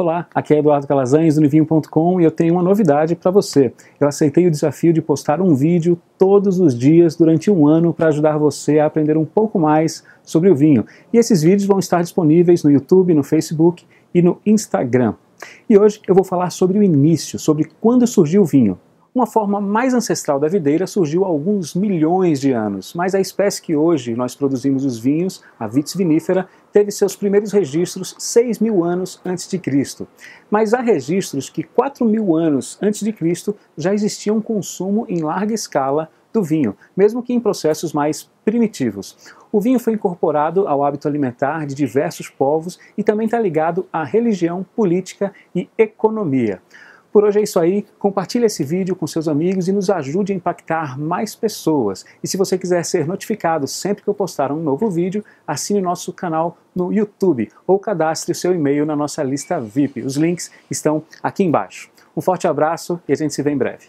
Olá, aqui é Eduardo Calazans do Nivinho.com e eu tenho uma novidade para você. Eu aceitei o desafio de postar um vídeo todos os dias durante um ano para ajudar você a aprender um pouco mais sobre o vinho. E esses vídeos vão estar disponíveis no YouTube, no Facebook e no Instagram. E hoje eu vou falar sobre o início, sobre quando surgiu o vinho. Uma forma mais ancestral da videira surgiu há alguns milhões de anos, mas a espécie que hoje nós produzimos os vinhos, a Vitis vinifera, teve seus primeiros registros 6 mil anos antes de Cristo. Mas há registros que 4 mil anos antes de Cristo já existia um consumo em larga escala do vinho, mesmo que em processos mais primitivos. O vinho foi incorporado ao hábito alimentar de diversos povos e também está ligado à religião, política e economia. Por hoje é isso aí. Compartilhe esse vídeo com seus amigos e nos ajude a impactar mais pessoas. E se você quiser ser notificado sempre que eu postar um novo vídeo, assine nosso canal no YouTube ou cadastre o seu e-mail na nossa lista VIP. Os links estão aqui embaixo. Um forte abraço e a gente se vê em breve.